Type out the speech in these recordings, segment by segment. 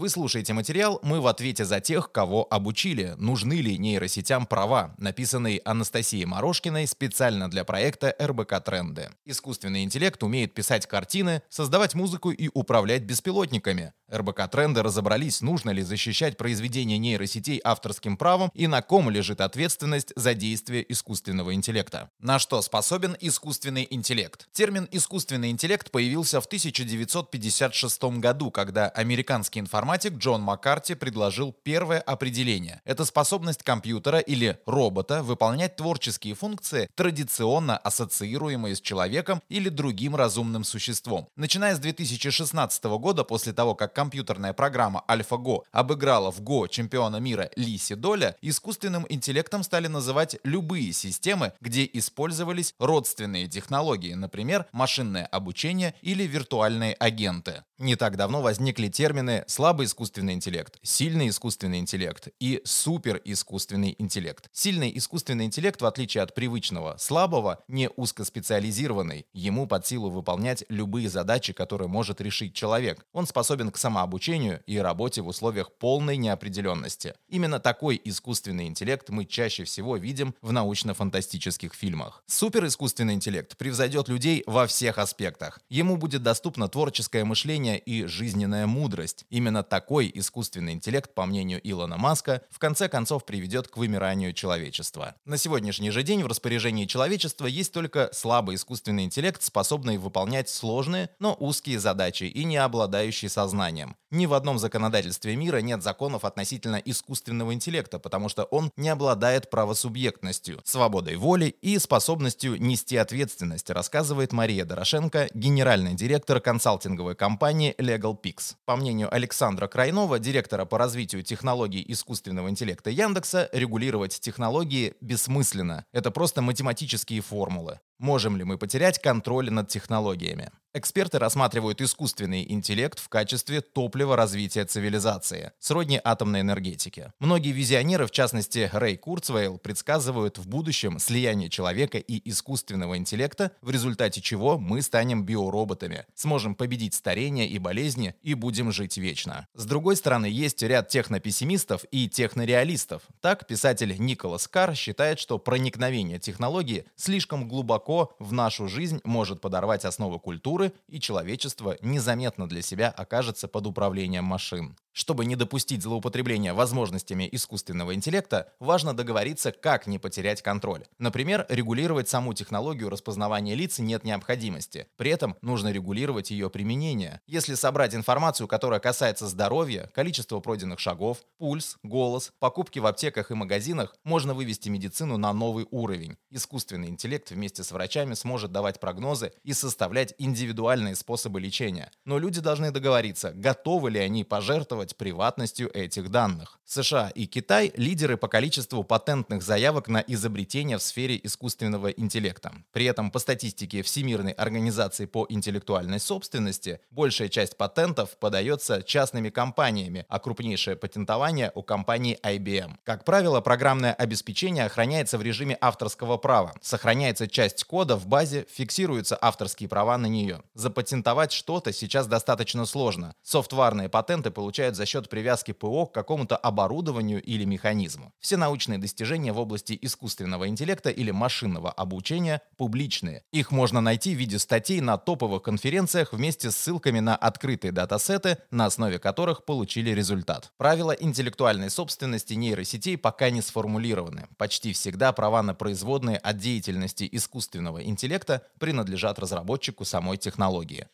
Вы слушаете материал «Мы в ответе за тех, кого обучили. Нужны ли нейросетям права?», написанный Анастасией Морошкиной специально для проекта РБК Тренды. Искусственный интеллект умеет писать картины, создавать музыку и управлять беспилотниками. РБК Тренды разобрались, нужно ли защищать произведения нейросетей авторским правом и на ком лежит ответственность за действие искусственного интеллекта. На что способен искусственный интеллект? Термин «искусственный интеллект» появился в 1956 году, когда американский информатик Джон Маккарти предложил первое определение. Это способность компьютера или робота выполнять творческие функции, традиционно ассоциируемые с человеком или другим разумным существом. Начиная с 2016 года, после того, как компьютерная программа AlphaGo обыграла в Go чемпиона мира Лиси Доля, искусственным интеллектом стали называть любые системы, где использовались родственные технологии, например, машинное обучение или виртуальные агенты. Не так давно возникли термины «слабый искусственный интеллект», «сильный искусственный интеллект» и «суперискусственный интеллект». Сильный искусственный интеллект, в отличие от привычного слабого, не узкоспециализированный. Ему под силу выполнять любые задачи, которые может решить человек. Он способен к самообучению и работе в условиях полной неопределенности. Именно такой искусственный интеллект мы чаще всего видим в научно-фантастических фильмах. Суперискусственный интеллект превзойдет людей во всех аспектах. Ему будет доступно творческое мышление и жизненная мудрость. Именно такой искусственный интеллект, по мнению Илона Маска, в конце концов приведет к вымиранию человечества. На сегодняшний же день в распоряжении человечества есть только слабый искусственный интеллект, способный выполнять сложные, но узкие задачи и не обладающий сознанием. Ни в одном законодательстве мира нет законов относительно искусственного интеллекта, потому что он не обладает правосубъектностью, свободой воли и способностью нести ответственность, рассказывает Мария Дорошенко, генеральный директор консалтинговой компании LegalPix. По мнению Александра Крайнова, директора по развитию технологий искусственного интеллекта Яндекса, регулировать технологии бессмысленно. Это просто математические формулы. Можем ли мы потерять контроль над технологиями? Эксперты рассматривают искусственный интеллект в качестве топлива развития цивилизации, сродни атомной энергетике. Многие визионеры, в частности Рэй Курцвейл, предсказывают в будущем слияние человека и искусственного интеллекта, в результате чего мы станем биороботами, сможем победить старение и болезни и будем жить вечно. С другой стороны, есть ряд технопессимистов и технореалистов. Так, писатель Николас Карр считает, что проникновение технологии слишком глубоко в нашу жизнь может подорвать основы культуры, культуры, и человечество незаметно для себя окажется под управлением машин. Чтобы не допустить злоупотребления возможностями искусственного интеллекта, важно договориться, как не потерять контроль. Например, регулировать саму технологию распознавания лиц нет необходимости. При этом нужно регулировать ее применение. Если собрать информацию, которая касается здоровья, количества пройденных шагов, пульс, голос, покупки в аптеках и магазинах, можно вывести медицину на новый уровень. Искусственный интеллект вместе с врачами сможет давать прогнозы и составлять индивидуальные способы лечения. Но люди должны договориться, готовы ли они пожертвовать приватностью этих данных. США и Китай – лидеры по количеству патентных заявок на изобретения в сфере искусственного интеллекта. При этом по статистике Всемирной организации по интеллектуальной собственности большая часть патентов подается частными компаниями, а крупнейшее патентование у компании IBM. Как правило, программное обеспечение охраняется в режиме авторского права. Сохраняется часть кода в базе, фиксируются авторские права на нее. Запатентовать что-то сейчас достаточно сложно. Софтварные патенты получают за счет привязки ПО к какому-то оборудованию или механизму. Все научные достижения в области искусственного интеллекта или машинного обучения публичные. Их можно найти в виде статей на топовых конференциях вместе с ссылками на открытые датасеты, на основе которых получили результат. Правила интеллектуальной собственности нейросетей пока не сформулированы. Почти всегда права на производные от деятельности искусственного интеллекта принадлежат разработчику самой технологии.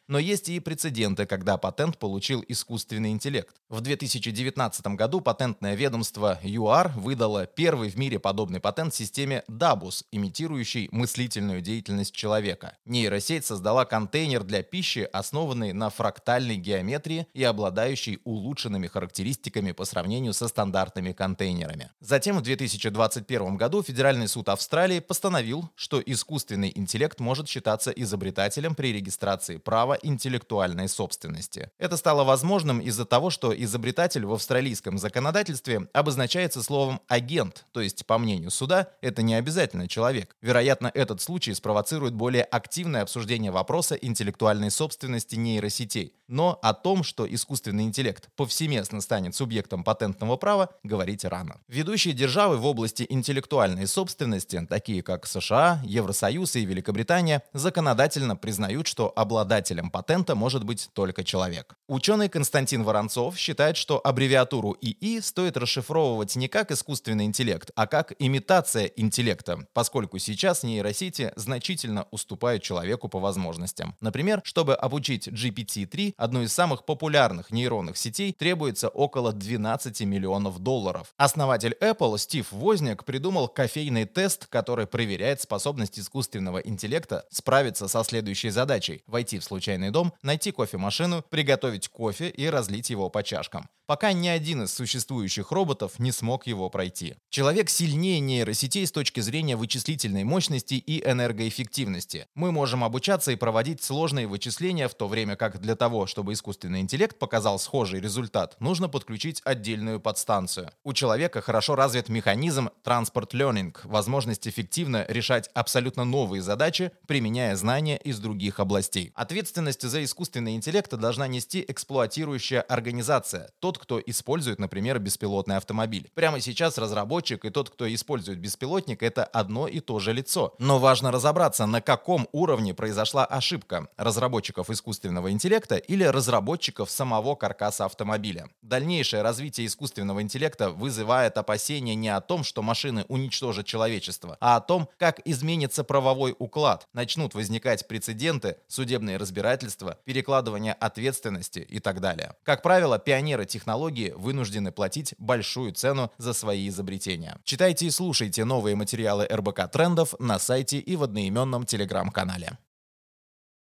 Но есть и прецеденты, когда патент получил искусственный интеллект. В 2019 году патент патентное ведомство ЮАР выдало первый в мире подобный патент системе DABUS, имитирующий мыслительную деятельность человека. Нейросеть создала контейнер для пищи, основанный на фрактальной геометрии и обладающий улучшенными характеристиками по сравнению со стандартными контейнерами. Затем в 2021 году Федеральный суд Австралии постановил, что искусственный интеллект может считаться изобретателем при регистрации права интеллектуальной собственности. Это стало возможным из-за того, что изобретатель в австралийском законодательстве обозначается словом «агент», то есть, по мнению суда, это не обязательно человек. Вероятно, этот случай спровоцирует более активное обсуждение вопроса интеллектуальной собственности нейросетей. Но о том, что искусственный интеллект повсеместно станет субъектом патентного права, говорить рано. Ведущие державы в области интеллектуальной собственности, такие как США, Евросоюз и Великобритания, законодательно признают, что обладателем патента может быть только человек. Ученый Константин Воронцов считает, что аббревиатуру ИИ стоит расшифровывать не как искусственный интеллект, а как имитация интеллекта, поскольку сейчас нейросети значительно уступают человеку по возможностям. Например, чтобы обучить GPT-3, одну из самых популярных нейронных сетей, требуется около 12 миллионов долларов. Основатель Apple Стив Возняк придумал кофейный тест, который проверяет способность искусственного интеллекта справиться со следующей задачей – войти в случайный дом, найти кофемашину, приготовить кофе и разлить его по чашкам пока ни один из существующих роботов не смог его пройти. Человек сильнее нейросетей с точки зрения вычислительной мощности и энергоэффективности. Мы можем обучаться и проводить сложные вычисления, в то время как для того, чтобы искусственный интеллект показал схожий результат, нужно подключить отдельную подстанцию. У человека хорошо развит механизм Transport Learning, возможность эффективно решать абсолютно новые задачи, применяя знания из других областей. Ответственность за искусственный интеллект должна нести эксплуатирующая организация, тот, тот, кто использует, например, беспилотный автомобиль. Прямо сейчас разработчик и тот, кто использует беспилотник, это одно и то же лицо. Но важно разобраться, на каком уровне произошла ошибка разработчиков искусственного интеллекта или разработчиков самого каркаса автомобиля. Дальнейшее развитие искусственного интеллекта вызывает опасения не о том, что машины уничтожат человечество, а о том, как изменится правовой уклад, начнут возникать прецеденты, судебные разбирательства, перекладывание ответственности и так далее. Как правило, пионеры технологий технологии вынуждены платить большую цену за свои изобретения. Читайте и слушайте новые материалы РБК Трендов на сайте и в одноименном телеграм-канале.